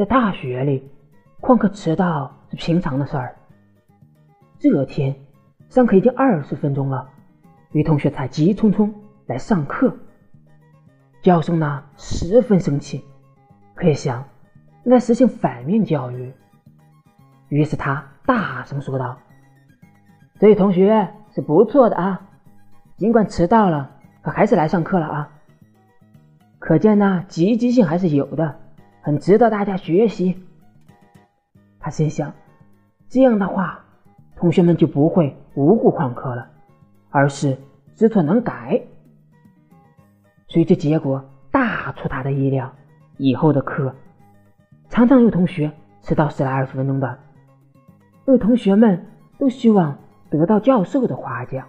在大学里，旷课迟到是平常的事儿。这天上课已经二十分钟了，女同学才急匆匆来上课。教授呢十分生气，可以想应该实行反面教育。于是他大声说道：“这位同学是不错的啊，尽管迟到了，可还是来上课了啊。可见呢积极性还是有的，很值得大家学习。”他心想：这样的话，同学们就不会无故旷课了，而是知错能改。所以这结果大出他的意料，以后的课常常有同学迟到十来二十分钟的，因为同学们都希望得到教授的夸奖。